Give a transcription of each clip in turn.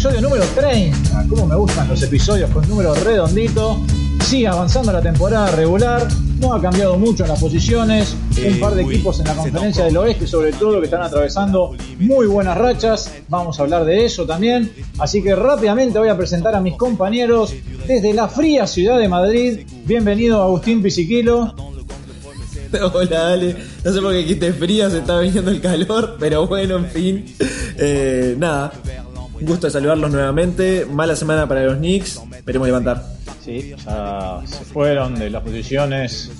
episodio número 30. Como me gustan los episodios con número redondito. Sigue avanzando la temporada regular. No ha cambiado mucho en las posiciones. Un par de equipos en la conferencia del oeste, sobre todo, que están atravesando muy buenas rachas. Vamos a hablar de eso también. Así que rápidamente voy a presentar a mis compañeros desde la fría ciudad de Madrid. Bienvenido Agustín Pisiquilo. Hola, dale. No sé por qué quité fría, se está viniendo el calor, pero bueno, en fin. Eh, nada, un gusto de saludarlos nuevamente. Mala semana para los Knicks, esperemos levantar. Sí, ya se fueron de las posiciones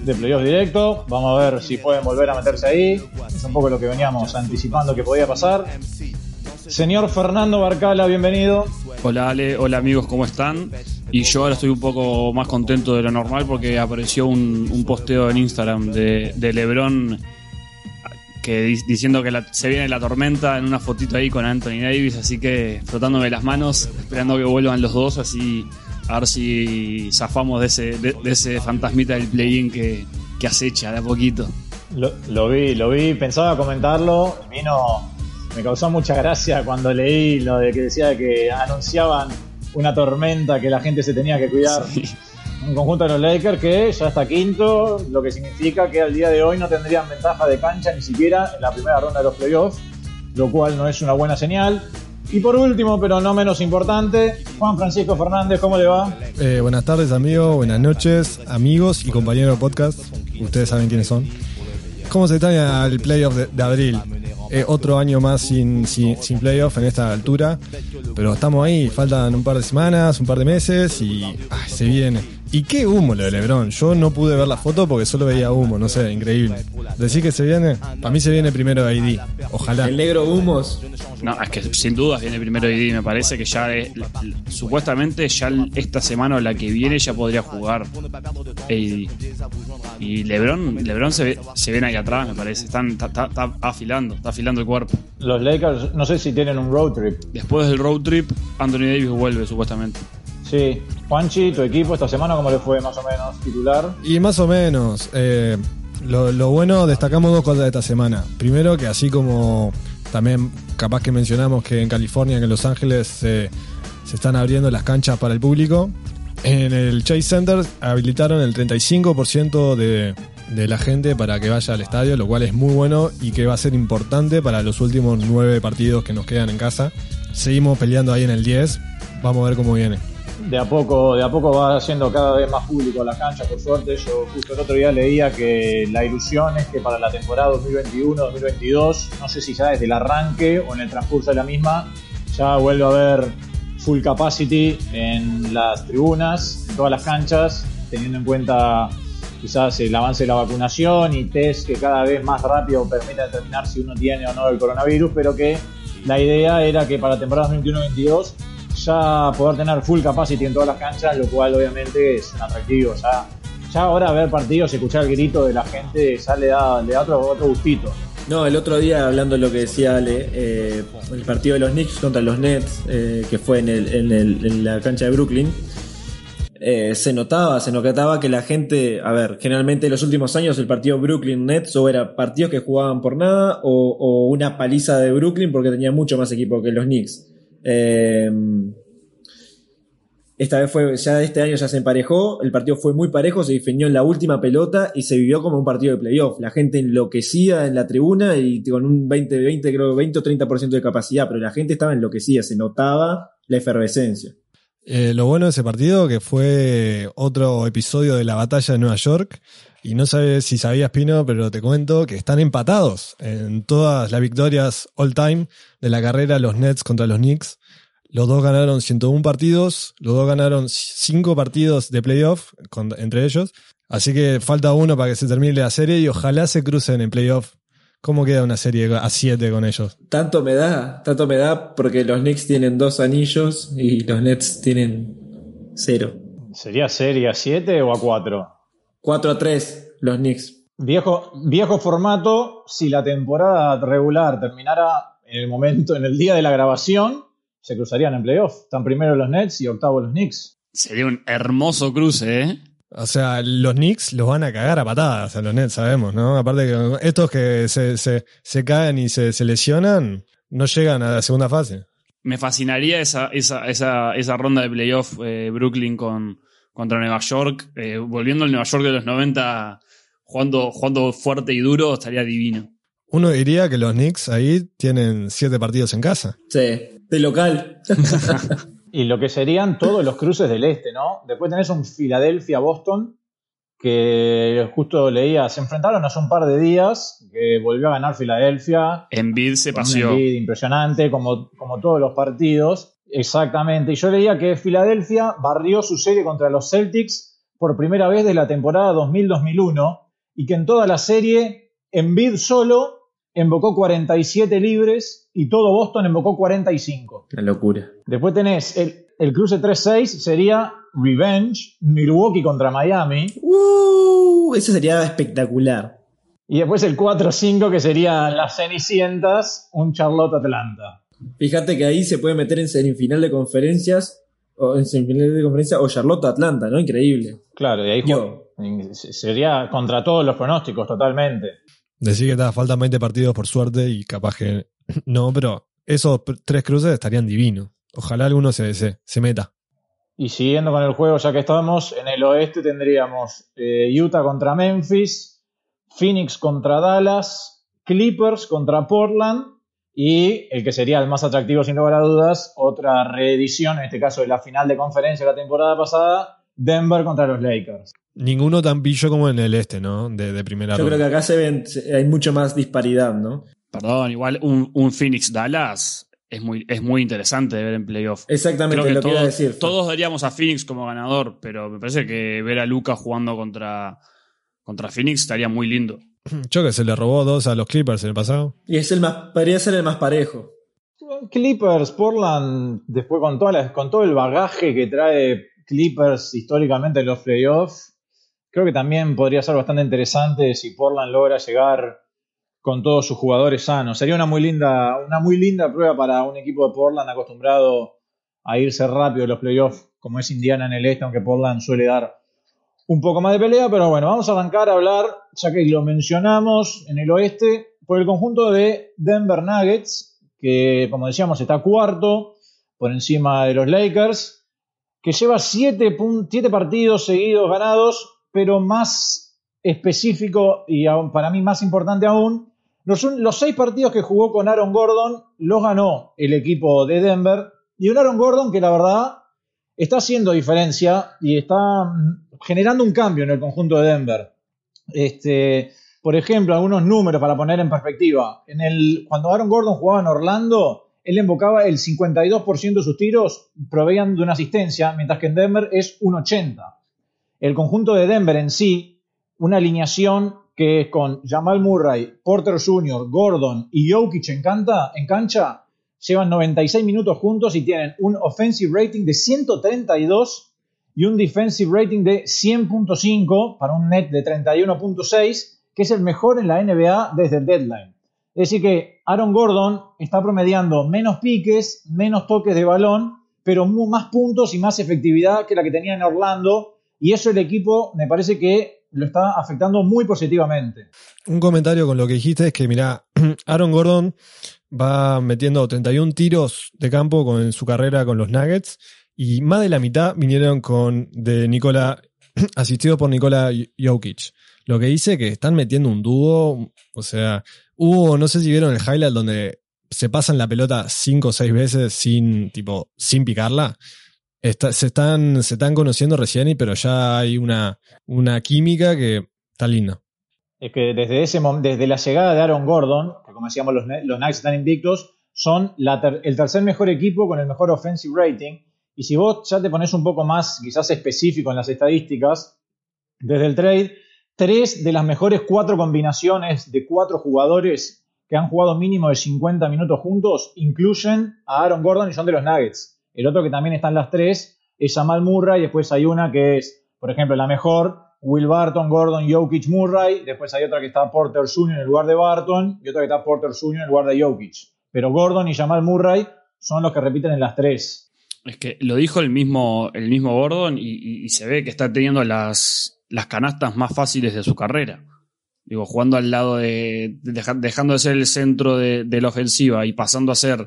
de playoff directo. Vamos a ver si pueden volver a meterse ahí. Es un poco lo que veníamos anticipando que podía pasar. Señor Fernando Barcala, bienvenido. Hola Ale, hola amigos, ¿cómo están? Y yo ahora estoy un poco más contento de lo normal porque apareció un, un posteo en Instagram de, de Lebron que di- diciendo que la- se viene la tormenta en una fotito ahí con Anthony Davis, así que frotándome las manos, esperando que vuelvan los dos, así a ver si zafamos de ese, de, de ese fantasmita del play-in que, que acecha de a poquito. Lo, lo vi, lo vi, pensaba comentarlo. Vino, me causó mucha gracia cuando leí lo de que decía que anunciaban una tormenta que la gente se tenía que cuidar. Sí. Un conjunto de los Lakers que ya está quinto, lo que significa que al día de hoy no tendrían ventaja de cancha ni siquiera en la primera ronda de los playoffs, lo cual no es una buena señal. Y por último, pero no menos importante, Juan Francisco Fernández, ¿cómo le va? Eh, buenas tardes amigos, buenas noches amigos y compañeros de podcast. Ustedes saben quiénes son. ¿Cómo se extraña el playoff de, abril? Eh, otro año más sin, sin, sin playoff en esta altura. Pero estamos ahí, faltan un par de semanas, un par de meses y ay, se viene. ¿Y qué humo lo de Lebron? Yo no pude ver la foto porque solo veía humo, no sé, increíble. ¿Decir que se viene? Para mí se viene primero ID. Ojalá. El negro humos. No, es que sin dudas viene primero ID. Me parece que ya es- supuestamente ya esta semana o la que viene ya podría jugar AD. Y LeBron, LeBron se, ve- se ven ahí atrás, me parece. Están, está, está- está afilando, está afilando el cuerpo. Los Lakers, no sé si tienen un road trip. Después del road trip, Anthony Davis vuelve supuestamente. Sí, Juanchi, tu equipo esta semana, ¿cómo le fue más o menos titular? Y más o menos. eh, lo, bueno, destacamos dos cosas de esta semana. Primero, que así como también capaz que mencionamos que en California, que en Los Ángeles se están abriendo las canchas para el público, en el Chase Center habilitaron el 35% de, de la gente para que vaya al estadio, lo cual es muy bueno y que va a ser importante para los últimos nueve partidos que nos quedan en casa. Seguimos peleando ahí en el 10, vamos a ver cómo viene. De a poco, de a poco va haciendo cada vez más público la cancha, por suerte. Yo justo el otro día leía que la ilusión es que para la temporada 2021-2022, no sé si ya desde el arranque o en el transcurso de la misma, ya vuelve a haber full capacity en las tribunas, en todas las canchas, teniendo en cuenta quizás el avance de la vacunación y test que cada vez más rápido permite determinar si uno tiene o no el coronavirus, pero que la idea era que para la temporada 2021-2022 ya poder tener full capacity en todas las canchas, lo cual obviamente es atractivo. Ya, ya ahora ver partidos, escuchar el grito de la gente, ya le da, le otro, otro gustito. No, el otro día, hablando de lo que decía Ale, eh, el partido de los Knicks contra los Nets, eh, que fue en, la cancha de Brooklyn, eh, se notaba, se notaba que la gente, a ver, generalmente en los últimos años el partido Brooklyn Nets o era partidos que jugaban por nada o, o una paliza de Brooklyn porque tenía mucho más equipo que los Knicks. Eh, esta vez fue, ya este año ya se emparejó, el partido fue muy parejo, se definió en la última pelota y se vivió como un partido de playoff. La gente enloquecía en la tribuna y con un 20, 20, creo 20 o 30% de capacidad, pero la gente estaba enloquecida, se notaba la efervescencia. Eh, lo bueno de ese partido que fue otro episodio de la batalla de Nueva York. Y no sabes si sabías, Pino, pero te cuento que están empatados en todas las victorias all time de la carrera, los Nets contra los Knicks. Los dos ganaron 101 partidos, los dos ganaron 5 partidos de playoff con- entre ellos. Así que falta uno para que se termine la serie y ojalá se crucen en playoff. ¿Cómo queda una serie a 7 con ellos? Tanto me da, tanto me da porque los Knicks tienen dos anillos y los Nets tienen cero. ¿Sería serie a 7 o a 4? 4 a 3 los Knicks. Viejo, viejo formato, si la temporada regular terminara en el momento, en el día de la grabación, se cruzarían en playoff. Están primero los Nets y octavo los Knicks. Sería un hermoso cruce, ¿eh? O sea, los Knicks los van a cagar a patadas a los Nets, sabemos, ¿no? Aparte que estos que se, se, se caen y se, se lesionan, no llegan a la segunda fase. Me fascinaría esa, esa, esa, esa ronda de playoff eh, Brooklyn con, contra Nueva York. Eh, volviendo al Nueva York de los 90, jugando, jugando fuerte y duro, estaría divino. Uno diría que los Knicks ahí tienen siete partidos en casa. Sí, de local. y lo que serían todos los cruces del este, ¿no? Después tenés un Filadelfia-Boston, que justo leía, se enfrentaron hace un par de días, que volvió a ganar Filadelfia. En bid se paseó. En impresionante, como, como todos los partidos. Exactamente. Y yo leía que Filadelfia barrió su serie contra los Celtics por primera vez desde la temporada 2000-2001 y que en toda la serie, en bid solo, invocó 47 libres y todo Boston invocó 45. La locura. Después tenés el, el cruce 3-6, sería Revenge, Milwaukee contra Miami. Uh, eso sería espectacular. Y después el 4-5, que sería las Cenicientas, un Charlotte-Atlanta. Fíjate que ahí se puede meter en semifinal de conferencias, o en semifinal de conferencia, o Charlotte-Atlanta, ¿no? Increíble. Claro, y ahí sería contra todos los pronósticos, totalmente. Decir que faltan 20 partidos por suerte y capaz que no, pero esos tres cruces estarían divinos. Ojalá alguno se, se, meta. Y siguiendo con el juego, ya que estamos, en el oeste tendríamos eh, Utah contra Memphis, Phoenix contra Dallas, Clippers contra Portland y el que sería el más atractivo sin lugar a dudas, otra reedición, en este caso de la final de conferencia de la temporada pasada, Denver contra los Lakers. Ninguno tan pillo como en el este, ¿no? De, primera Yo creo que acá se ven, hay mucho más disparidad, ¿no? Perdón, igual un, Phoenix Dallas es muy, es muy interesante de ver en playoff. Exactamente lo que iba a decir. Todos daríamos a Phoenix como ganador, pero me parece que ver a Luca jugando contra, contra Phoenix estaría muy lindo. Yo que se le robó dos a los Clippers en el pasado. Y es el más, podría ser el más parejo. Clippers, Portland, después con, con todo el bagaje que trae Clippers históricamente en los playoffs, creo que también podría ser bastante interesante si Portland logra llegar con todos sus jugadores sanos. Sería una muy linda, una muy linda prueba para un equipo de Portland acostumbrado a irse rápido en los playoffs, como es Indiana en el este, aunque Portland suele dar un poco más de pelea, pero bueno, vamos a arrancar a hablar, ya que lo mencionamos en el oeste, por el conjunto de Denver Nuggets, que como decíamos está cuarto por encima de los Lakers que lleva siete, partidos seguidos ganados, pero más específico y para mí más importante aún, los, los, seis partidos que jugó con Aaron Gordon los ganó el equipo de Denver y un Aaron Gordon que la verdad está haciendo diferencia y está mm, generando un cambio en el conjunto de Denver. Este, por ejemplo, algunos números para poner en perspectiva. En el, cuando Aaron Gordon jugaba en Orlando, él invocaba el 52% de sus tiros proveían de una asistencia, mientras que en Denver es un 80%. El conjunto de Denver en sí, una alineación que es con Jamal Murray, Porter Jr., Gordon y Jokic en, en cancha, llevan 96 minutos juntos y tienen un offensive rating de 132 y un defensive rating de 100.5 para un net de 31.6, que es el mejor en la NBA desde el deadline. Es decir, que Aaron Gordon está promediando menos piques, menos toques de balón, pero más puntos y más efectividad que la que tenía en Orlando. Y eso el equipo me parece que lo está afectando muy positivamente. Un comentario con lo que dijiste es que, mira, Aaron Gordon va metiendo 31 tiros de campo con su carrera con los Nuggets y más de la mitad vinieron con de Nicola, asistido por Nikola Jokic. Lo que dice que están metiendo un dúo, o sea, Hubo, no sé si vieron el highlight donde se pasan la pelota cinco o seis veces sin, tipo, sin picarla. se, están, se están conociendo recién, pero ya hay una, una química que está linda. Es que desde, ese, desde la llegada de Aaron Gordon, que como decíamos los, los Knights están invictos, son el tercer mejor equipo con el mejor offensive rating. Y si vos ya te pones un poco más, quizás específico en las estadísticas, desde el trade, tres de las mejores cuatro combinaciones de cuatro jugadores que han jugado mínimo de 50 minutos juntos incluyen a Aaron Gordon y son de los Nuggets. El otro que también están las tres es Jamal Murray, y después hay una que es, por ejemplo, la mejor, Will Barton, Gordon, Jokic, Murray, después hay otra que está Porter Jr. en lugar de Barton y otra que está Porter Jr. en lugar de Jokic. Pero Gordon y Jamal Murray son los que repiten en las tres. Es que lo dijo el mismo, el mismo Gordon y se ve que está teniendo las, las canastas más fáciles de su carrera. Digo, jugando al lado de, dejando de ser el centro de, la ofensiva y pasando a ser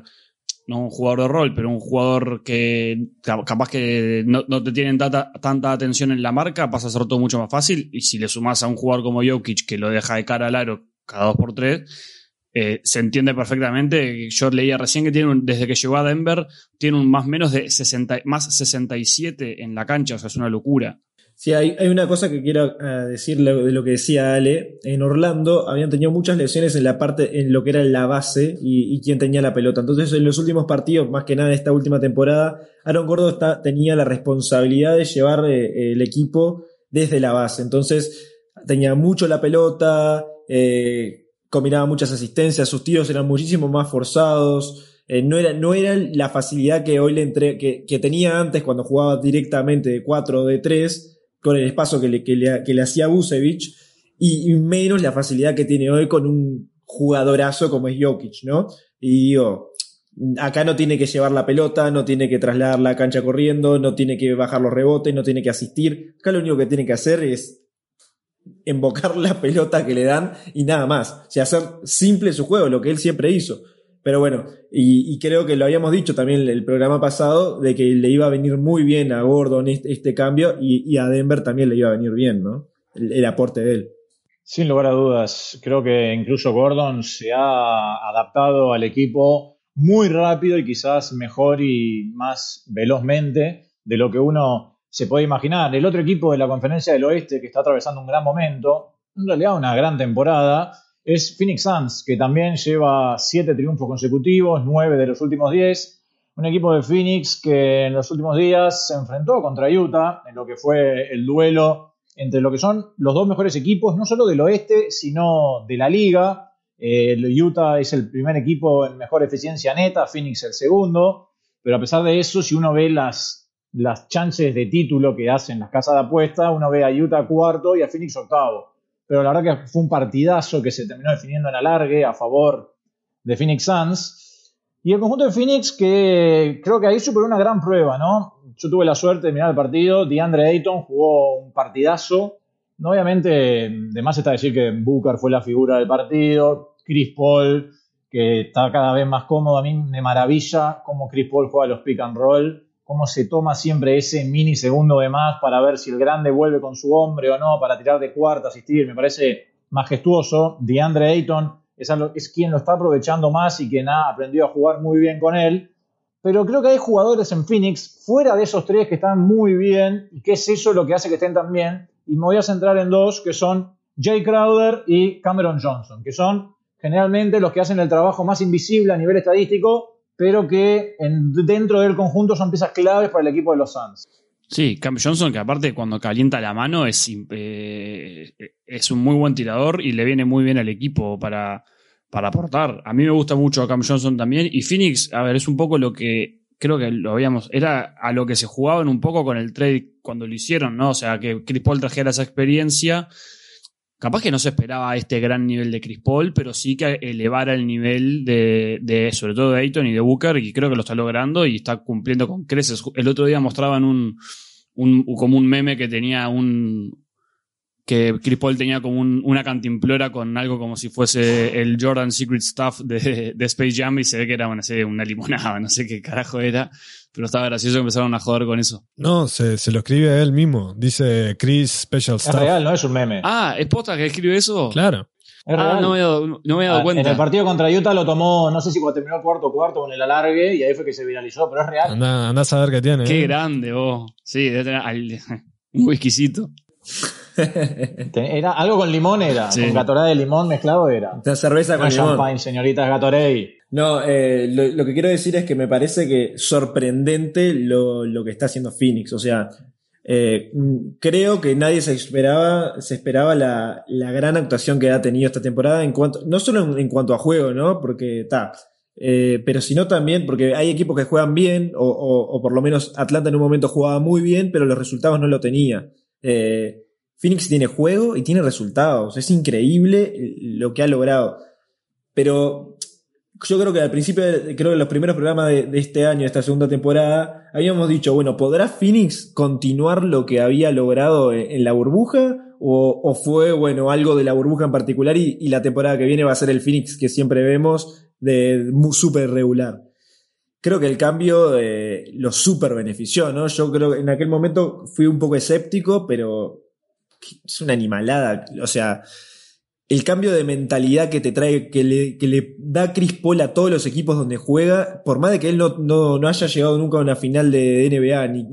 no un jugador de rol, pero un jugador que capaz que no, te tienen tanta atención en la marca, pasa a ser todo mucho más fácil. Y si le sumas a un jugador como Jokic que lo deja de cara al aro cada dos por tres, eh, se entiende perfectamente. Yo leía recién que tiene desde que llegó a Denver, tiene un más menos de 60, más 67 en la cancha, o sea, es una locura. Sí, hay, una cosa que quiero eh, decir de lo que decía Ale. En Orlando habían tenido muchas lesiones en la parte, en lo que era la base y, quien tenía la pelota. Entonces, en los últimos partidos, más que nada en esta última temporada, Aaron Gordo tenía la responsabilidad de llevar eh, el equipo desde la base. Entonces, tenía mucho la pelota, eh, combinaba muchas asistencias, sus tiros eran muchísimo más forzados. no, era, no era la facilidad que hoy le entre, que, que tenía antes cuando jugaba directamente de 4 o de 3 con el espacio que le, que le, hacía Busevich y, menos la facilidad que tiene hoy con un jugadorazo como es Jokic, ¿no? Y digo, acá no tiene que llevar la pelota, no tiene que trasladar la cancha corriendo, no tiene que bajar los rebotes, no tiene que asistir. Acá lo único que tiene que hacer es embocar la pelota que le dan y nada más. O sea, hacer simple su juego, lo que él siempre hizo. Pero bueno, y, creo que lo habíamos dicho también el programa pasado, de que le iba a venir muy bien a Gordon este, este cambio y, a Denver también le iba a venir bien, ¿no? El, aporte de él. Sin lugar a dudas, creo que incluso Gordon se ha adaptado al equipo muy rápido y quizás mejor y más velozmente de lo que uno se puede imaginar. El otro equipo de la conferencia del oeste que está atravesando un gran momento, en realidad una gran temporada, es Phoenix Suns, que también lleva siete triunfos consecutivos, nueve de los últimos diez. Un equipo de Phoenix que en los últimos días se enfrentó contra Utah en lo que fue el duelo entre lo que son los dos mejores equipos, no solo del oeste, sino de la liga. Utah es el primer equipo en mejor eficiencia neta, Phoenix el segundo, pero a pesar de eso, si uno ve las, las chances de título que hacen las casas de apuesta, uno ve a Utah cuarto y a Phoenix octavo pero la verdad que fue un partidazo que se terminó definiendo en alargue a favor de Phoenix Suns. Y el conjunto de Phoenix que creo que ahí superó una gran prueba, ¿no? Yo tuve la suerte de mirar el partido, DeAndre Ayton jugó un partidazo. Obviamente, de más está decir que Booker fue la figura del partido, Chris Paul, que está cada vez más cómodo, a mí me maravilla cómo Chris Paul juega los pick and roll cómo se toma siempre ese minisegundo de más para ver si el grande vuelve con su hombre o no, para tirar de cuarta, asistir, me parece majestuoso. DeAndre Ayton es, es quien lo está aprovechando más y quien ha aprendido a jugar muy bien con él. Pero creo que hay jugadores en Phoenix, fuera de esos tres, que están muy bien y que es eso lo que hace que estén tan bien. Y me voy a centrar en dos, que son Jay Crowder y Cameron Johnson, que son generalmente los que hacen el trabajo más invisible a nivel estadístico, pero que dentro del conjunto son piezas claves para el equipo de los Suns. Sí, Cam Johnson, que aparte cuando calienta la mano es, eh, es un muy buen tirador y le viene muy bien al equipo para, para aportar. A mí me gusta mucho Cam Johnson también. Y Phoenix, a ver, es un poco lo que creo que lo habíamos, era a lo que se jugaban un poco con el trade cuando lo hicieron, ¿no? O sea, que Chris Paul trajera esa experiencia capaz que no se esperaba este gran nivel de Chris Paul, pero sí que elevara el nivel de, sobre todo de Ayton y de Booker, y creo que lo está logrando y está cumpliendo con creces. El otro día mostraban un, un como un meme que tenía un, que Chris Paul tenía como una cantimplora con algo como si fuese el Jordan Secret Stuff de, Space Jam y se ve que era una, una limonada, no sé qué carajo era. Pero estaba gracioso que empezaron a joder con eso. No, se, se lo escribe él mismo. Dice Chris Special Stuff. Es real, no es un meme. Ah, ¿es posta que escribe eso? Claro. ah, no me, había dado, ah, cuenta. En el partido contra Utah lo tomó, no sé si cuando terminó el cuarto cuarto con el alargue y ahí fue que se viralizó, pero es real. Anda, anda a saber qué tiene. Qué ¿eh? grande, vos. Sí, debe tener un whiskycito. Era algo con limón era, con gatorade de limón mezclado era. La cerveza con limón. champagne, señoritas Gatorade. No, eh, lo, que quiero decir es que me parece que sorprendente lo, que está haciendo Phoenix. O sea, eh, creo que nadie se esperaba, se esperaba la, gran actuación que ha tenido esta temporada en cuanto, no solo en, cuanto a juego, ¿no? Porque está. Eh, pero sino también porque hay equipos que juegan bien, o, por lo menos Atlanta en un momento jugaba muy bien, pero los resultados no lo tenía. Phoenix tiene juego y tiene resultados. Es increíble lo que ha logrado. Pero yo creo que al principio, creo que en los primeros programas de, este año, de esta segunda temporada, habíamos dicho, bueno, ¿podrá Phoenix continuar lo que había logrado en, la burbuja? o, fue, bueno, algo de la burbuja en particular y, y, la temporada que viene va a ser el Phoenix que siempre vemos de súper regular. Creo que el cambio eh, lo súper benefició, ¿no? Yo creo que en aquel momento fui un poco escéptico, pero es una animalada. O sea, el cambio de mentalidad que te trae, que le, da Chris Paul a todos los equipos donde juega, por más de que él no, no, haya llegado nunca a una final de NBA ni,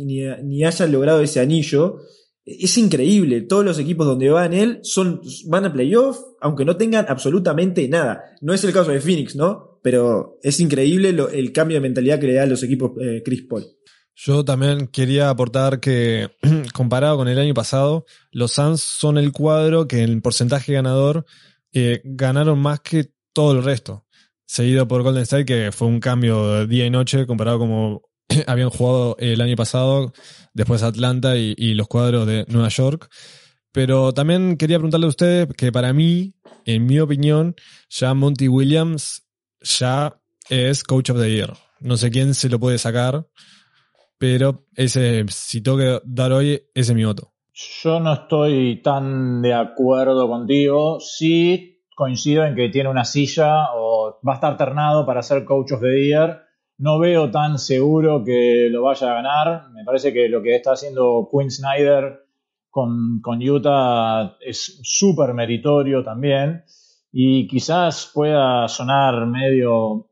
ni, haya logrado ese anillo, es increíble. Todos los equipos donde van él son, van a playoff, aunque no tengan absolutamente nada. No es el caso de Phoenix, ¿no? Pero es increíble el cambio de mentalidad que le da a los equipos eh, Chris Paul. Yo también quería aportar que, comparado con el año pasado, los Suns son el cuadro que en porcentaje ganador eh, ganaron más que todo el resto. Seguido por Golden State, que fue un cambio de día y noche comparado como habían jugado el año pasado, después Atlanta y, los cuadros de Nueva York. Pero también quería preguntarle a ustedes que para mí, en mi opinión, ya Monty Williams ya es Coach of the Year. No sé quién se lo puede sacar, pero ese, si tengo que dar hoy, ese es mi voto. Yo no estoy tan de acuerdo contigo. Sí coincido en que tiene una silla o va a estar ternado para ser Coach of the Year no veo tan seguro que lo vaya a ganar. Me parece que lo que está haciendo Quinn Snyder con, Utah es súper meritorio también. Y quizás pueda sonar medio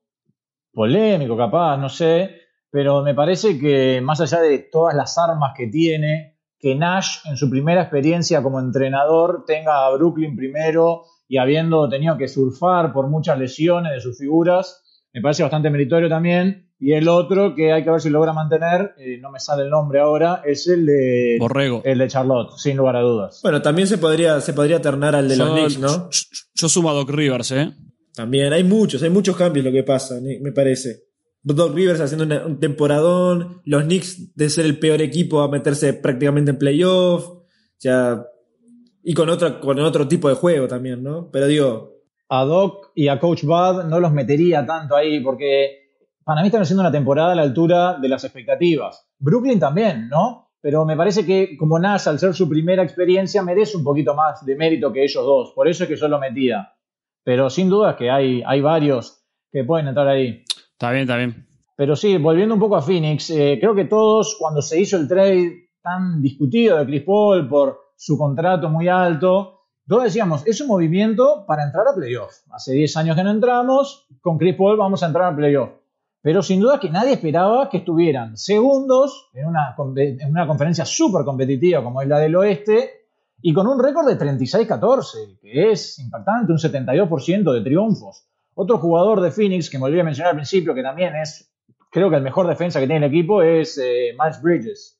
polémico, capaz, no sé. Pero me parece que más allá de todas las armas que tiene, que Nash en su primera experiencia como entrenador tenga a Brooklyn primero y habiendo tenido que surfar por muchas lesiones de sus figuras, me parece bastante meritorio también. Y el otro que hay que ver si logra mantener, eh, no me sale el nombre ahora, es el de Borrego. El de Charlotte, sin lugar a dudas. Bueno, también se podría, se podría ternar al de los Knicks, ¿no? Yo, sumo a Doc Rivers, ¿eh? También, hay muchos, hay muchos cambios lo que pasa, me parece. Doc Rivers haciendo un temporadón, los Knicks de ser el peor equipo a meterse prácticamente en playoff, o sea, y con, otra, con otro tipo de juego también, ¿no? Pero digo, a Doc y a Coach Bud no los metería tanto ahí porque para mí están haciendo una temporada a la altura de las expectativas. Brooklyn también, ¿no? Pero me parece que como Nash, al ser su primera experiencia, merece un poquito más de mérito que ellos dos. Por eso es que yo lo metía. Pero sin duda que hay, hay varios que pueden entrar ahí. Está bien, está bien. Pero sí, volviendo un poco a Phoenix, eh, creo que todos cuando se hizo el trade tan discutido de Chris Paul por su contrato muy alto, todos decíamos, es un movimiento para entrar a playoff. Hace 10 años que no entramos, con Chris Paul vamos a entrar a playoff. Pero sin duda que nadie esperaba que estuvieran segundos en una, en una conferencia súper competitiva como es la del oeste y con un récord de 36-14, que es impactante, un 72% de triunfos. Otro jugador de Phoenix que me olvidé mencionar al principio, que también es, creo que el mejor defensa que tiene el equipo, es eh, Miles Bridges.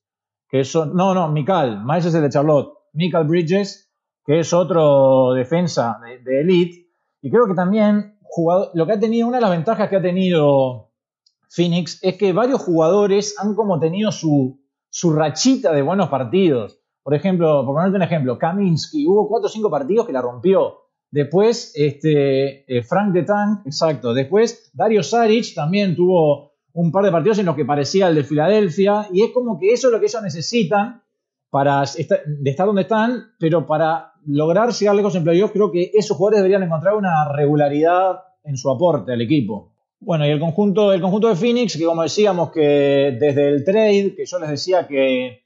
Que no, no, Mikal. Miles es el de Charlotte. Mikal Bridges que es otro defensa de, elite. Y creo que también lo que ha tenido, una de las ventajas que ha tenido Phoenix es que varios jugadores han como tenido su, su rachita de buenos partidos. Por ejemplo, por ponerte un ejemplo, Kaminsky, hubo cuatro o cinco partidos que la rompió. Después, este, eh, Frank de Tank, exacto. Después, Dario Saric también tuvo un par de partidos en los que parecía el de Filadelfia. Y es como que eso es lo que ellos necesitan para estar, de estar donde están, pero para lograr llegar lejos en playoff, creo que esos jugadores deberían encontrar una regularidad en su aporte al equipo. Bueno, y el conjunto, el conjunto de Phoenix, que como decíamos que desde el trade, que yo les decía que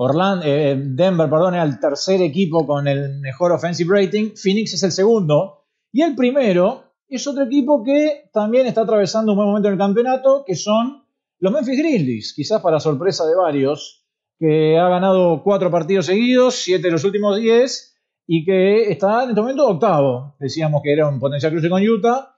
Orlando, eh, Denver, perdón, era el tercer equipo con el mejor offensive rating, Phoenix es el segundo, y el primero es otro equipo que también está atravesando un buen momento en el campeonato, que son los Memphis Grizzlies, quizás para sorpresa de varios, que ha ganado cuatro partidos seguidos, siete de los últimos diez, y que está en este momento octavo. Decíamos que era un potencial cruce con Utah.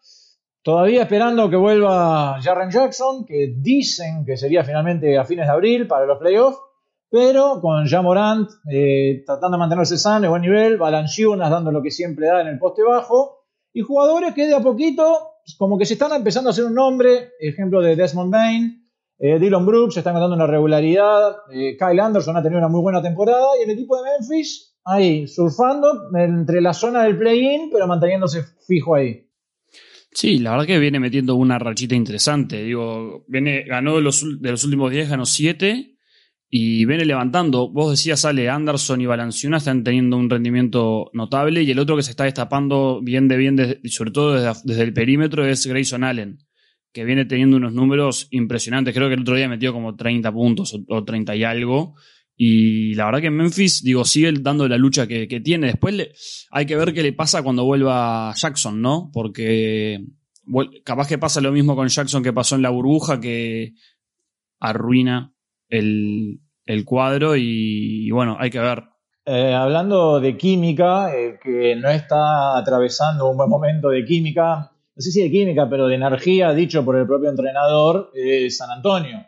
Todavía esperando que vuelva Jarren Jackson, que dicen que sería finalmente a fines de abril para los playoffs, pero con Jamorant eh, tratando de mantenerse sano, de buen nivel, Valanciunas dando lo que siempre da en el poste bajo, y jugadores que de a poquito, como que se están empezando a hacer un nombre, ejemplo de Desmond Bain, eh, Dylan Brooks está encontrando una regularidad, eh, Kyle Anderson ha tenido una muy buena temporada, y el equipo de Memphis ahí, surfando entre la zona del play-in, pero manteniéndose fijo ahí. Sí, la verdad que viene metiendo una rachita interesante. Digo, viene, ganó de los, de los últimos 10, ganó 7 y viene levantando. Vos decías, Ale, Anderson y Balanciuna están teniendo un rendimiento notable y el otro que se está destapando bien de bien, sobre todo desde, desde el perímetro, es Grayson Allen, que viene teniendo unos números impresionantes. Creo que el otro día metió como 30 puntos o, o 30 y algo. Y la verdad que Memphis, digo, sigue dando la lucha que, que tiene. Después hay que ver qué le pasa cuando vuelva Jackson, ¿no? Porque capaz que pasa lo mismo con Jackson que pasó en la burbuja, que arruina el, el cuadro y, bueno, hay que ver. Eh, hablando de química, el que no está atravesando un buen momento de química, no sé si de química, pero de energía, dicho por el propio entrenador, es San Antonio,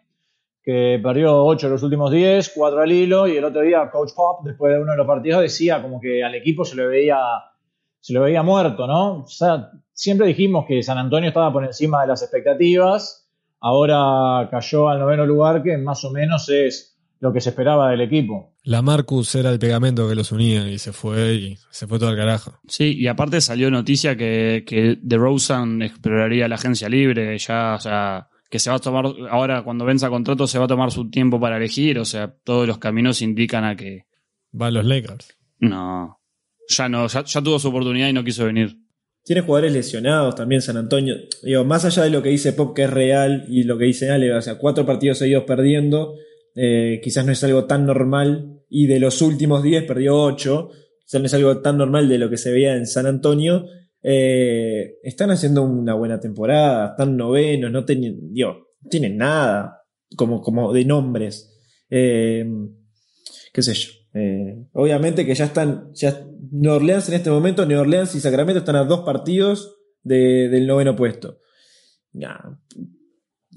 que perdió 8 de los últimos 10, 4 al hilo, y el otro día Coach Pop, después de uno de los partidos, decía como que al equipo se le veía, se lo veía muerto, ¿no? Siempre dijimos que San Antonio estaba por encima de las expectativas, ahora cayó al noveno lugar, que más o menos es lo que se esperaba del equipo. La Marcus era el pegamento que los unía y se fue y se fue todo al carajo. Sí, y aparte salió noticia que, que DeRozan exploraría la agencia libre, ya, o sea, que se va a tomar, ahora cuando venza contrato se va a tomar su tiempo para elegir, o sea, todos los caminos indican a que Va a los Lakers. no, ya no, ya, ya tuvo su oportunidad y no quiso venir. Tiene jugadores lesionados también San Antonio. Digo, más allá de lo que dice Pop, que es real, y lo que dice Ale, o sea, cuatro partidos seguidos perdiendo, eh, quizás no es algo tan normal. Y de los últimos 10 perdió 8. Quizás no es algo tan normal de lo que se veía en San Antonio. Eh, están haciendo una buena temporada, están novenos, no tienen, digo, tienen nada como, como de nombres. Eh, qué sé yo. Eh, obviamente que ya están, ya New Orleans en este momento, New Orleans y Sacramento están a dos partidos de- del noveno puesto. Ya,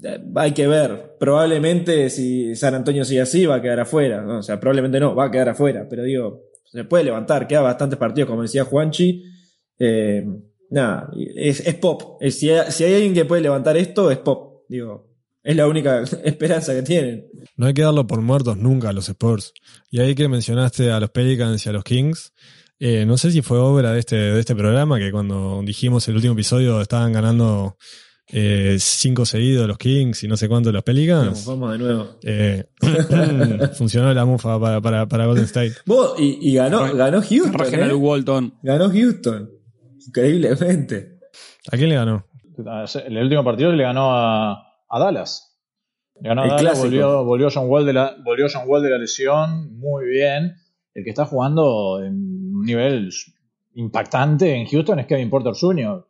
eh, hay que ver. Probablemente si San Antonio sigue así va a quedar afuera. ¿no? O sea, probablemente no, va a quedar afuera. Pero digo, se puede levantar, queda bastantes partidos, como decía Juanchi. Eh, nada, es, es pop. Si, hay, si hay alguien que puede levantar esto, es pop. Digo, es la única esperanza que tienen. No hay que darlo por muertos nunca a los Spurs. Y ahí que mencionaste a los Pelicans y a los Kings, eh, no sé si fue obra de este, de este programa, que cuando dijimos el último episodio estaban ganando eh, cinco seguidos los Kings y no sé cuánto los Pelicans. vamos de nuevo. Eh, funcionó la mufa para, para, para Golden State. Vos, y, y ganó, ganó Houston. ¿eh? Walton. Ganó Houston. Increíblemente. ¿A quién le ganó? En el último partido le ganó a, a Dallas. Le ganó a El Dallas, volvió, volvió, John Wall de la, volvió John Wall de la lesión, muy bien. El que está jugando en un nivel impactante en Houston es Kevin Porter Jr.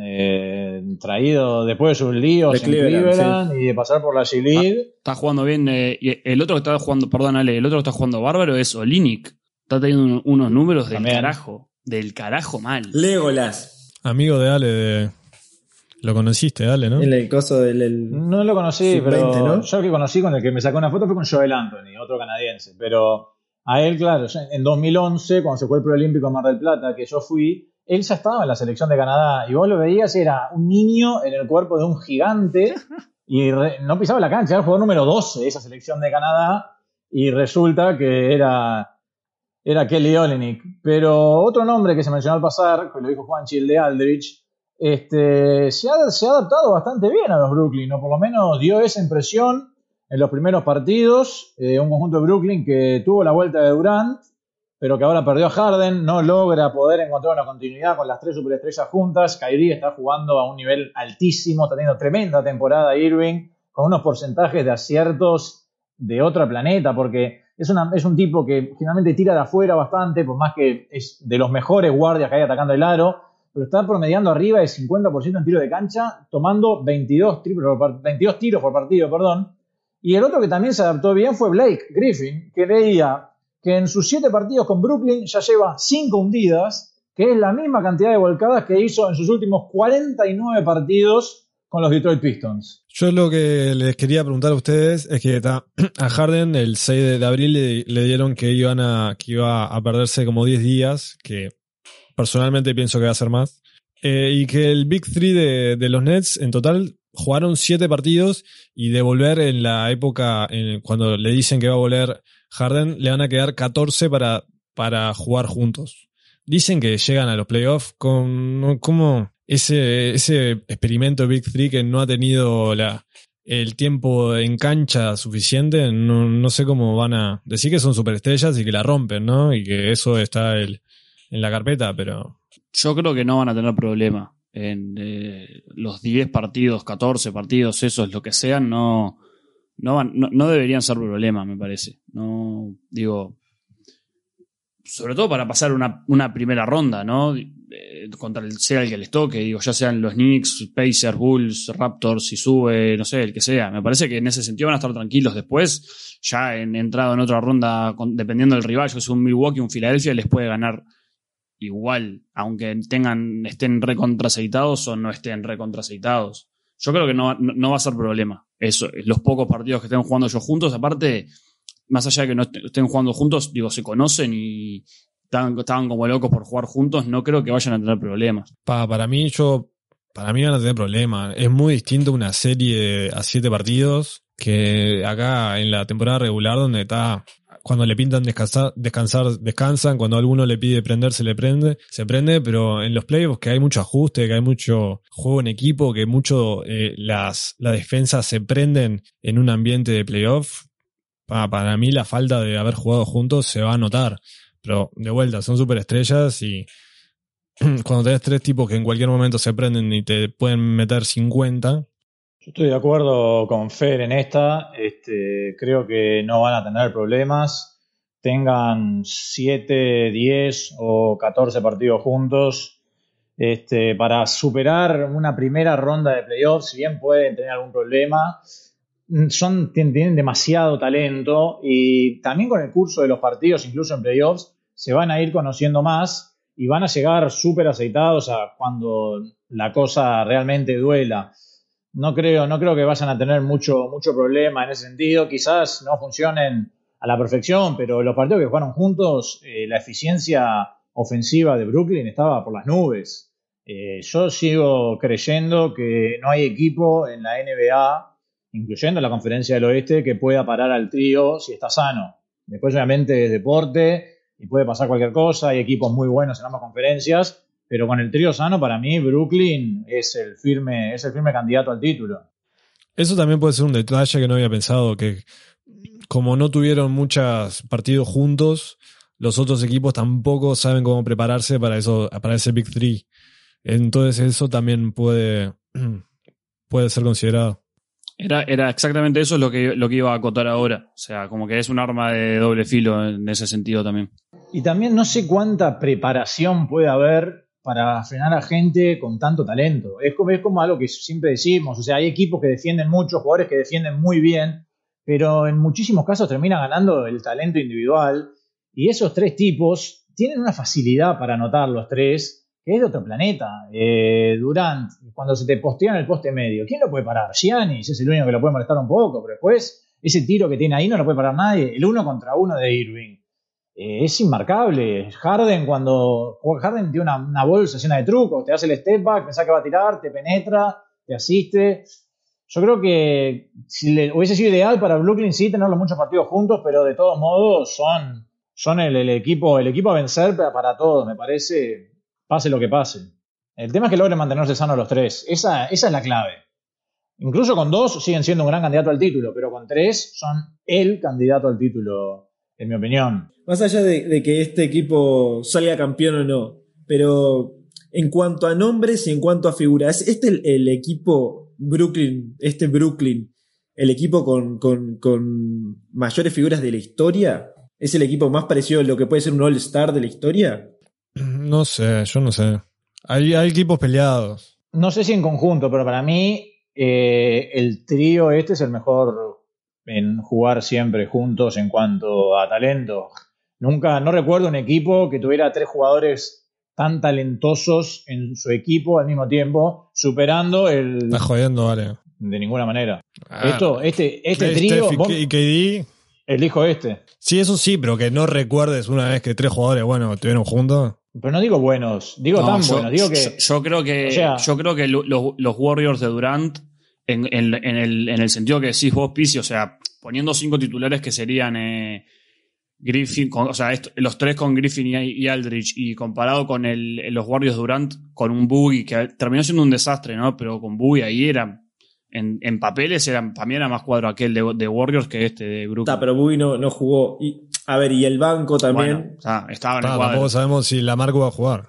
Eh, traído después de sus líos De en Cleveland, Cleveland y de pasar por la G-League. Está jugando bien. eh, y el otro que está jugando, perdón, Ale, el otro que está jugando bárbaro es Olinick. Está teniendo un- unos números del También. carajo. Del carajo mal. Legolas. Amigo de Ale, de... lo conociste, Ale, ¿no? En el coso del. el- No lo conocí, Sub-20, pero ¿no? yo el que conocí con el que me sacó una foto fue con Joel Anthony, otro canadiense. Pero a él, claro, en 2011, cuando se fue el Preolímpico en Mar del Plata, que yo fui, él ya estaba en la selección de Canadá y vos lo veías, era un niño en el cuerpo de un gigante y re- no pisaba la cancha, era el jugador número 12 de esa selección de Canadá y resulta que era, era Kelly Olynyk. Pero otro nombre que se mencionó al pasar, que lo dijo Juanchi, el de Aldrich, este, se, ha, se ha adaptado bastante bien a los Brooklyn, o por lo menos dio esa impresión en los primeros partidos. Eh, un conjunto de Brooklyn que tuvo la vuelta de Durant, pero que ahora perdió a Harden, no logra poder encontrar una continuidad con las tres superestrellas juntas. Kyrie está jugando a un nivel altísimo, está teniendo tremenda temporada Irving, con unos porcentajes de aciertos de otro planeta, porque es, una, es un tipo que finalmente tira de afuera bastante, por más que es de los mejores guardias que hay atacando el aro, pero está promediando arriba de 50% en tiro de cancha, tomando 22, triples por par- 22 tiros por partido, perdón. Y el otro que también se adaptó bien fue Blake Griffin, que veía que en sus 7 partidos con Brooklyn ya lleva 5 hundidas, que es la misma cantidad de volcadas que hizo en sus últimos 49 partidos con los Detroit Pistons. Yo lo que les quería preguntar a ustedes es que a Harden el 6 de, de abril le, le dieron que iban a que iba a perderse como 10 días, que personalmente pienso que va a ser más, eh, y que el Big Three de, de los Nets en total jugaron 7 partidos y de volver en la época en- cuando le dicen que va a volver Harden le van a quedar 14 para para jugar juntos. Dicen que llegan a los playoffs con como ese, ese experimento Big Three que no ha tenido la, el tiempo en cancha suficiente, no, no sé cómo van a decir que son superestrellas y que la rompen, ¿no? Y que eso está el, en la carpeta, pero Yo creo que no van a tener problema. En eh, los 10 partidos, 14 partidos, esos, lo que sean, no, no, van- no, deberían ser problema, me parece. No, digo, sobre todo para pasar una, una primera ronda, ¿no? Eh, contra el sea el que les toque, digo, ya sean los Knicks, Pacers, Bulls, Raptors, si sube, no sé, el que sea. Me parece que en ese sentido van a estar tranquilos después. Ya en entrado en otra ronda, dependiendo del rival, si es un Milwaukee, un Philadelphia, les puede ganar igual, aunque tengan, estén recontraceitados o no estén recontraceitados. Yo creo que no, no, va a ser problema. Eso, los pocos partidos que estén jugando ellos juntos, aparte, más allá de que no est- estén jugando juntos, digo, se conocen y estaban, estaban como locos por jugar juntos, no creo que vayan a tener problemas. Pa- para mí, yo, para mí van a tener problemas. Es muy distinto una serie a siete partidos que acá en la temporada regular donde está, cuando le pintan descansar, descansar, descansan, cuando alguno le pide prender, se le prende, se prende, pero en los playoffs que hay mucho ajuste, que hay mucho juego en equipo, que mucho eh, las, las defensas se prenden en un ambiente de playoff, pa- para mí la falta de haber jugado juntos se va a notar. Pero de vuelta, son superestrellas y cuando tenés tres tipos que en cualquier momento se prenden y te pueden meter 50, Yo estoy de acuerdo con Fer en esta. Este, creo que no van a tener problemas. Tengan 7, 10 o 14 partidos juntos. Este, para superar una primera ronda de playoffs, si bien pueden tener algún problema, son, tien- tienen demasiado talento y también con el curso de los partidos, incluso en playoffs, se van a ir conociendo más y van a llegar súper aceitados a cuando la cosa realmente duela. No creo, no creo que vayan a tener mucho, mucho problema en ese sentido. Quizás no funcionen a la perfección, pero los partidos que jugaron juntos, eh, la eficiencia ofensiva de Brooklyn estaba por las nubes. Eh, yo sigo creyendo que no hay equipo en la NBA, incluyendo la conferencia del oeste, que pueda parar al trío si está sano. Después, obviamente, es deporte y puede pasar cualquier cosa. Hay equipos muy buenos en ambas conferencias, pero con el trío sano, para mí, Brooklyn es el firme, es el firme candidato al título. eso también puede ser un detalle que no había pensado, que como no tuvieron muchos partidos juntos, los otros equipos tampoco saben cómo prepararse para eso, para ese Big Three. Entonces eso también puede, puede ser considerado. Era, era exactamente eso lo que, lo que iba a acotar ahora. O sea, como que es un arma de doble filo en ese sentido también. Y también no sé cuánta preparación puede haber para frenar a gente con tanto talento. Es como, es como algo que siempre decimos. O sea, hay equipos que defienden mucho, jugadores que defienden muy bien, pero en muchísimos casos termina ganando el talento individual. Y esos tres tipos tienen una facilidad para anotar los tres que es de otro planeta. Eh, Durant, cuando se te postea en el poste medio, ¿quién lo puede parar? Giannis es el único que lo puede molestar un poco, pero después ese tiro que tiene ahí no lo puede parar nadie. El uno contra uno de Irving. Eh, es inmarcable. Harden, cuando Harden tiene una, bolsa llena de trucos, te hace el step back, pensás que va a tirar, te penetra, te asiste. Yo creo que si le, hubiese sido ideal para Brooklyn sí tenerlos muchos partidos juntos, pero de todos modos son, son el, el equipo, el equipo a vencer para todos, me parece, pase lo que pase. El tema es que logren mantenerse sanos los tres. Esa, esa es la clave. Incluso con dos siguen siendo un gran candidato al título, pero con tres son el candidato al título, en mi opinión. Más allá de, de que este equipo salga campeón o no, pero en cuanto a nombres y en cuanto a figuras, ¿este el, el equipo Brooklyn, este Brooklyn, el equipo con, con, con mayores figuras de la historia? ¿Es el equipo más parecido a lo que puede ser un All-Star de la historia? No sé, yo no sé. Hay, hay equipos peleados. No sé si en conjunto, pero para mí eh, el trío este es el mejor en jugar siempre juntos en cuanto a talento. Nunca, no recuerdo un equipo que tuviera tres jugadores tan talentosos en su equipo al mismo tiempo, superando el Estás jodiendo, vale. de ninguna manera. Ah, Esto, este, este Clay, trío, y KD. elijo este. Sí, eso sí, pero que no recuerdes una vez que tres jugadores, bueno, estuvieron juntos. Pero no digo buenos, digo No, tan yo, buenos, digo que yo, yo creo que, o sea- yo creo que lo- los, los Warriors de Durant, en, en- en el, en el sentido que decís vos, Pizzi, o sea, poniendo cinco titulares que serían eh, Griffin, con- o sea, esto- los tres con Griffin y, y Aldridge, y comparado con el, los Warriors Durant, con un Boogie, que terminó siendo un desastre, ¿no? Pero con Boogie ahí era, en, en papeles eran, para mí era más cuadro aquel de, de Warriors que este de Brooklyn. Está, pero Boogie no, no jugó. Y, a ver, y el banco también. Bueno, estaba en el cuadro. tampoco sabemos si la Marco va a jugar.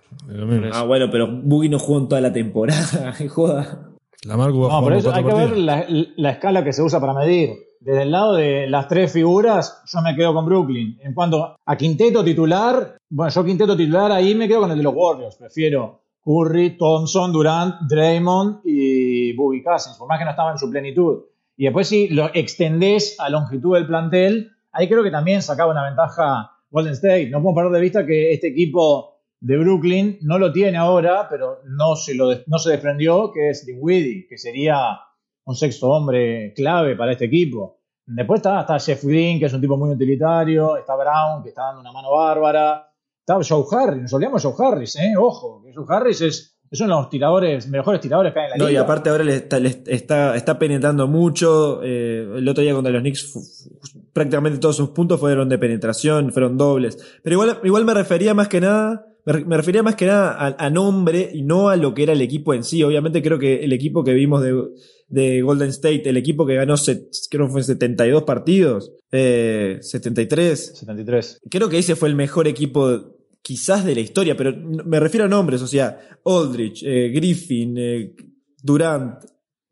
Ah, bueno, pero Boogie no jugó en toda la temporada. Joda. La Marco va No, por eso hay que ver la, la escala que se usa para medir. Desde el lado de las tres figuras, yo me quedo con Brooklyn. En cuanto a quinteto titular, bueno, yo quinteto titular ahí me quedo con el de los Warriors. Prefiero Curry, Thompson, Durant, Draymond y Boogie Cousins, por más que no estaba en su plenitud. Y después si lo extendés a longitud del plantel, ahí creo que también sacaba una ventaja Golden State. No podemos perder de vista que este equipo de Brooklyn no lo tiene ahora, pero no se, lo, no se desprendió, que es Dinwiddie, que sería un sexto hombre clave para este equipo. Después está, está Jeff Green, que es un tipo muy utilitario, está Brown, que está dando una mano bárbara, está Joe Harris, nos olvidamos Joe Harris, ¿eh? ojo, que Joe Harris es, es uno de los tiradores, mejores tiradores que hay en la No, y liga. aparte ahora le está, le está, está penetrando mucho. eh, el otro día contra los Knicks prácticamente todos sus puntos fueron de penetración, fueron dobles. Pero igual, igual me refería más que nada, me, re- me refería más que nada a, a nombre y no a lo que era el equipo en sí. Obviamente creo que el equipo que vimos de, de Golden State, el equipo que ganó, set- creo que fue 72 partidos, eh, 73. 73. Creo que ese fue el mejor equipo quizás de la historia, pero me refiero a nombres, o sea, Aldrich, eh, Griffin, eh, Durant,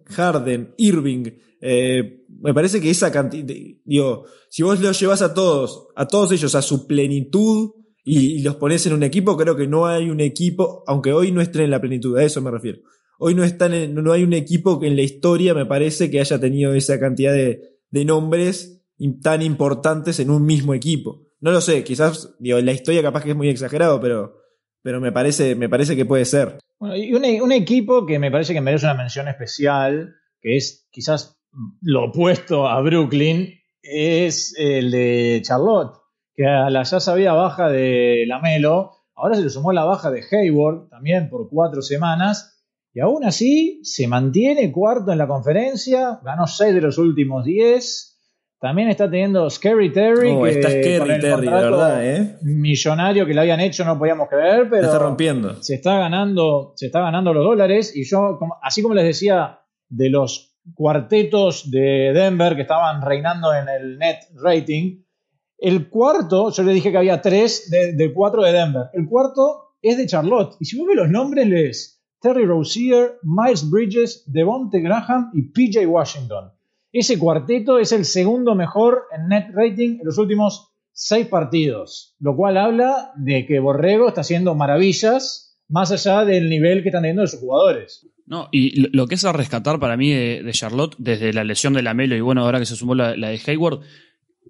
Harden, Irving. eh, me parece que esa cantidad, digo, si vos los llevas a todos, a todos ellos a su plenitud y, los pones en un equipo, creo que no hay un equipo, aunque hoy no estén en la plenitud, a eso me refiero. Hoy no están en- no hay un equipo que en la historia me parece que haya tenido esa cantidad de, nombres tan importantes en un mismo equipo. No lo sé, quizás, digo, en la historia capaz que es muy exagerado, pero, pero me parece, me parece que puede ser. Bueno, y un, un equipo que me parece que merece una mención especial, que es quizás lo opuesto a Brooklyn, es el de Charlotte, que a la ya sabía baja de Lamelo, ahora se le sumó la baja de Hayward también por cuatro semanas, y aún así se mantiene cuarto en la conferencia, ganó seis de los últimos diez. También está teniendo Scary Terry. Oh, que está Scary con el Terry, de contrato verdad, ¿eh? Millonario que le habían hecho, no podíamos creer, pero está rompiendo. se está ganando, se está ganando los dólares. Y yo, como- así como les decía, de los cuartetos de Denver que estaban reinando en el net rating, el cuarto, yo le dije que había tres de, cuatro de Denver. El cuarto es de Charlotte. Y si vos ves los nombres, lees Terry Rozier, Miles Bridges, Devonte Graham y PJ Washington. Ese cuarteto es el segundo mejor en net rating en los últimos seis partidos, lo cual habla de que Borrego está haciendo maravillas más allá del nivel que están teniendo de sus jugadores. No, y lo- que es a rescatar para mí de, Charlotte, desde la lesión de Lamelo y bueno, ahora que se sumó la de Hayward,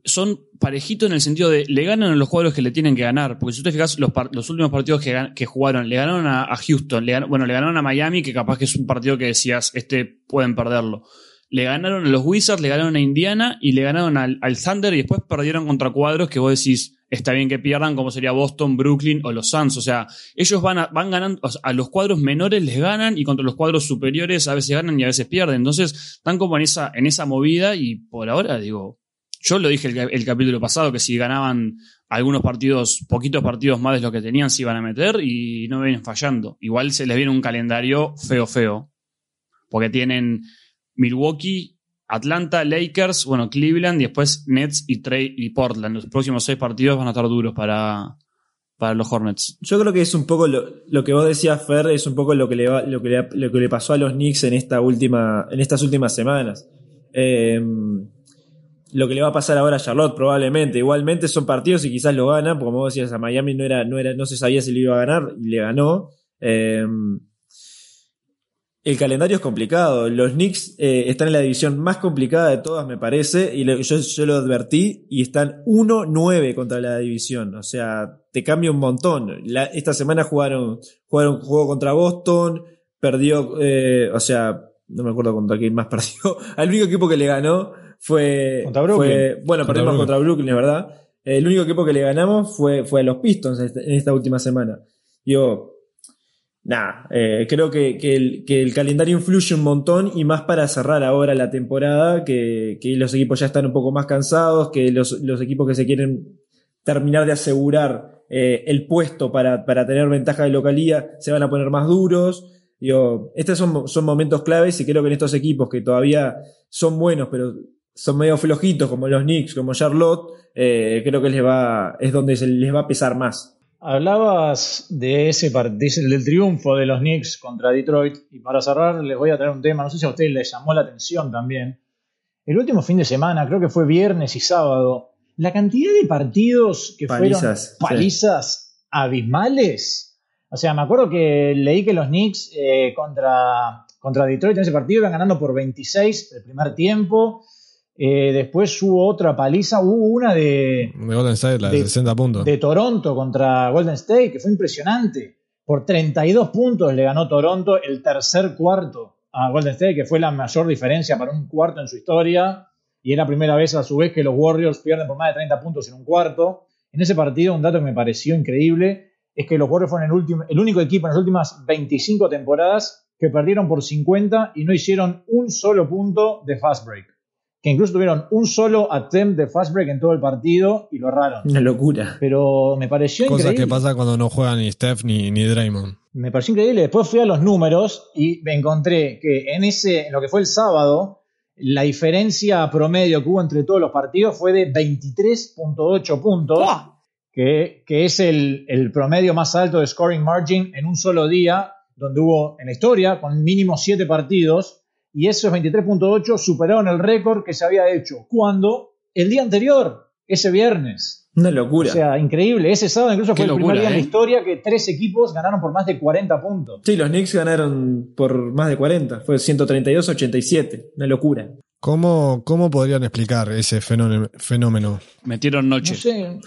son parejitos en el sentido de le ganan a los cuadros que le tienen que ganar. Porque si tú te fijas, los, los últimos partidos que, jugaron, le ganaron a, Houston, bueno, le ganaron a Miami, que capaz que es un partido que decías, este pueden perderlo. Le ganaron a los Wizards, le ganaron a Indiana y le ganaron al, al Thunder y después perdieron contra cuadros que vos decís, está bien que pierdan, como sería Boston, Brooklyn o los Suns. O sea, ellos van, a, van ganando, a los cuadros menores les ganan y contra los cuadros superiores a veces ganan y a veces pierden. Entonces, están como en esa, en esa movida y por ahora, digo, yo lo dije el, el capítulo pasado, que si ganaban algunos partidos, poquitos partidos más de lo que tenían, se iban a meter y no vienen fallando. Igual se les viene un calendario feo, feo. Porque tienen Milwaukee, Atlanta, Lakers, bueno, Cleveland y después Nets y, Trey y Portland. Los próximos seis partidos van a estar duros para, para los Hornets. Yo creo que es un poco lo, lo que vos decías, Fer, es un poco lo que le va- lo que le, lo que le pasó a los Knicks en esta última, en estas últimas semanas. Eh, lo que le va a pasar ahora a Charlotte, probablemente. Igualmente son partidos y quizás lo ganan, porque como vos decías, a Miami no era, no era, no se sabía si lo iba a ganar, y le ganó. Eh, el calendario es complicado. Los Knicks eh, están en la división más complicada de todas, me parece. Y yo, yo lo advertí. Y están 1-9 contra la división. O sea, te cambia un montón. La- esta semana jugaron, jugaron juego contra Boston. Perdió, eh, o sea, no me acuerdo contra quién más perdió. Al único equipo que le ganó fue. Contra Brooklyn. fue- bueno, Contra perdimos Brooklyn. contra Brooklyn, es verdad. El único equipo que le ganamos fue, fue a los Pistons este- en esta última semana. Digo, Nah, eh, creo que, que el, que el calendario influye un montón y más para cerrar ahora la temporada, que, que los equipos ya están un poco más cansados, que los, los equipos que se quieren terminar de asegurar eh, el puesto para, para tener ventaja de localía se van a poner más duros. Digo, estos son, son momentos claves y creo que en estos equipos que todavía son buenos, pero son medio flojitos, como los Knicks, como Charlotte, eh, creo que les va, es donde se les va a pesar más. Hablabas de ese del triunfo de los Knicks contra Detroit, y para cerrar les voy a traer un tema, no sé si a ustedes les llamó la atención también. El último fin de semana, creo que fue viernes y sábado, la cantidad de partidos que Palizas, fueron palizas abismales. O sea, me acuerdo que leí que los Knicks eh, contra, contra Detroit en ese partido iban ganando por 26 el primer tiempo. Eh, después hubo otra paliza, hubo una de, De Golden State, la de, De- 60 puntos. de Toronto contra Golden State, que fue impresionante. Por 32 puntos le ganó Toronto el tercer cuarto a Golden State, que fue la mayor diferencia para un cuarto en su historia. Y es la primera vez a su vez que los Warriors pierden por más de 30 puntos en un cuarto. En ese partido, un dato que me pareció increíble es que los Warriors fueron el, último, el único equipo en las últimas 25 temporadas que perdieron por 50 y no hicieron un solo punto de fast break. Que incluso tuvieron un solo attempt de fast break en todo el partido y lo erraron. Una locura. Pero me pareció Cosas increíble. que pasa cuando no juegan ni Steph ni, ni Draymond. Me pareció increíble. Después fui a los números y me encontré que en ese, en lo que fue el sábado, la diferencia promedio que hubo entre todos los partidos fue de 23.8 puntos, que, que es el, el promedio más alto de scoring margin en un solo día, donde hubo en la historia, con mínimo 7 partidos, y esos 23.8 superaron el récord que se había hecho. cuando El día anterior, ese viernes. Una O locura. sea, increíble. Ese sábado incluso Qué fue el primer locura, día en la ¿eh? historia que tres equipos ganaron por más de 40 puntos. sí, los Knicks ganaron por más de 40. Fue 132-87. Una locura. ¿Cómo, ¿Cómo podrían explicar ese fenómeno? Metieron No noche. sé.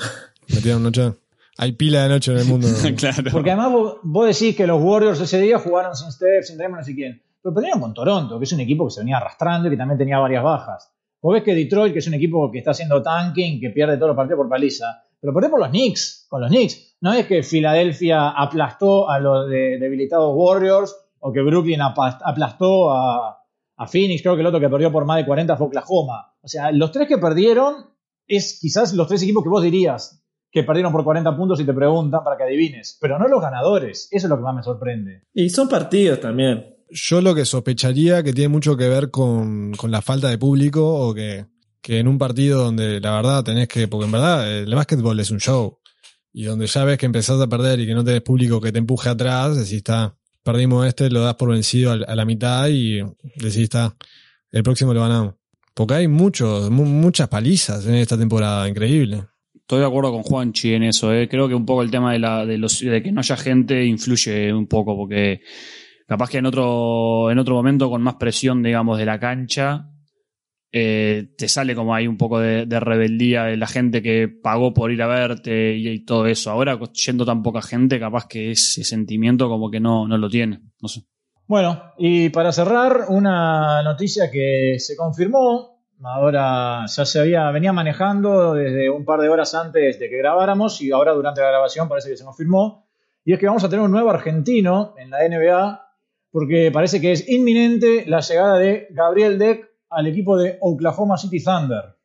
¿Metieron noche? Hay pila de noche en el mundo. claro. Porque además vos, vos decís que los Warriors ese día jugaron sin Steph, sin Draymond, no sé quién. Pero perdieron con Toronto, que es un equipo que se venía arrastrando y que también tenía varias bajas. Vos ves que Detroit, que es un equipo que está haciendo tanking, que pierde todos los partidos por paliza. Pero perdió por los Knicks, con los Knicks. No es que Filadelfia aplastó a los de- debilitados Warriors o que Brooklyn aplastó a, a Phoenix. Creo que el otro que perdió por más de 40 fue Oklahoma. O sea, los tres que perdieron es quizás los tres equipos que vos dirías que perdieron por 40 puntos y te preguntan para que adivines. Pero no los ganadores. Eso es lo que más me sorprende. Y son partidos también. Yo lo que sospecharía que tiene mucho que ver con, con la falta de público o que, que en un partido donde la verdad tenés que, porque en verdad el básquetbol es un show y donde ya ves que empezás a perder y que no tenés público que te empuje atrás, decís está, perdimos este, lo das por vencido a la mitad y decís está, el próximo lo ganamos. Porque hay muchos, mu- muchas palizas en esta temporada, increíble. Estoy de acuerdo con Juanchi en eso. ¿eh? Creo que un poco el tema de, la, de, los, de que no haya gente influye un poco, porque capaz que en otro, en otro momento, con más presión, digamos, de la cancha, eh, te sale como hay un poco de, rebeldía de la gente que pagó por ir a verte y, y todo eso. Ahora, yendo tan poca gente, capaz que ese sentimiento como que no, no lo tiene. No sé. Bueno, y para cerrar, una noticia que se confirmó, ahora ya se había, venía manejando desde un par de horas antes de que grabáramos y ahora durante la grabación parece que se confirmó, y es que vamos a tener un nuevo argentino en la NBA, porque parece que es inminente la llegada de Gabriel Deck al equipo de Oklahoma City Thunder.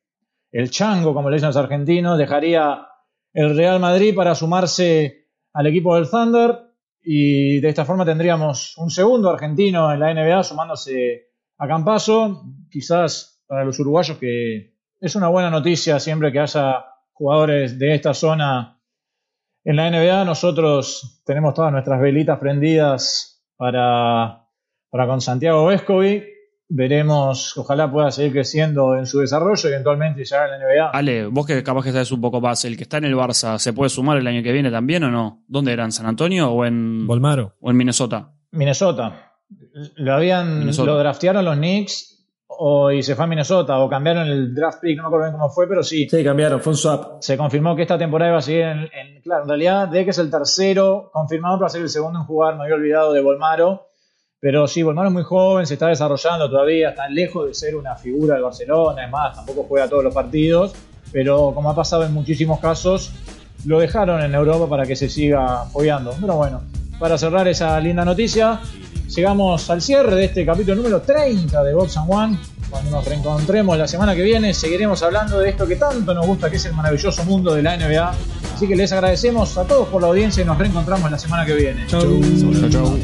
El chango, como le dicen los argentinos, dejaría el Real Madrid para sumarse al equipo del Thunder y de esta forma tendríamos un segundo argentino en la NBA sumándose a Campaso. Quizás para los uruguayos que es una buena noticia siempre que haya jugadores de esta zona en la NBA. Nosotros tenemos todas nuestras velitas prendidas para, para con Santiago Vescovi. Veremos, ojalá pueda seguir creciendo en su desarrollo y eventualmente llegar a la NBA. Ale, vos que capaz que sabes un poco más, ¿el que está en el Barça se puede sumar el año que viene también o no? ¿Dónde era? ¿En San Antonio o en, Volmaro. o en Minnesota? Minnesota. Lo habían, Minnesota. lo draftearon los Knicks o, y se fue a Minnesota o cambiaron el draft pick, no me acuerdo bien cómo fue, pero sí. Sí, cambiaron, fue un swap. Se confirmó que esta temporada iba a seguir en, en- claro, en realidad de que es el tercero confirmado para ser el segundo en jugar, me había olvidado de Volmaro. Pero sí, Volmaro es muy joven, se está desarrollando todavía, está lejos de ser una figura del Barcelona, es más, tampoco juega todos los partidos, pero como ha pasado en muchísimos casos, lo dejaron en Europa para que se siga fogueando. Pero bueno, para cerrar esa linda noticia, llegamos al cierre de este capítulo número 30 de Box and One. Cuando nos reencontremos la semana que viene, seguiremos hablando de esto que tanto nos gusta, que es el maravilloso mundo de la NBA. Así que les agradecemos a todos por la audiencia y nos reencontramos la semana que viene. Chau. Chau, chau.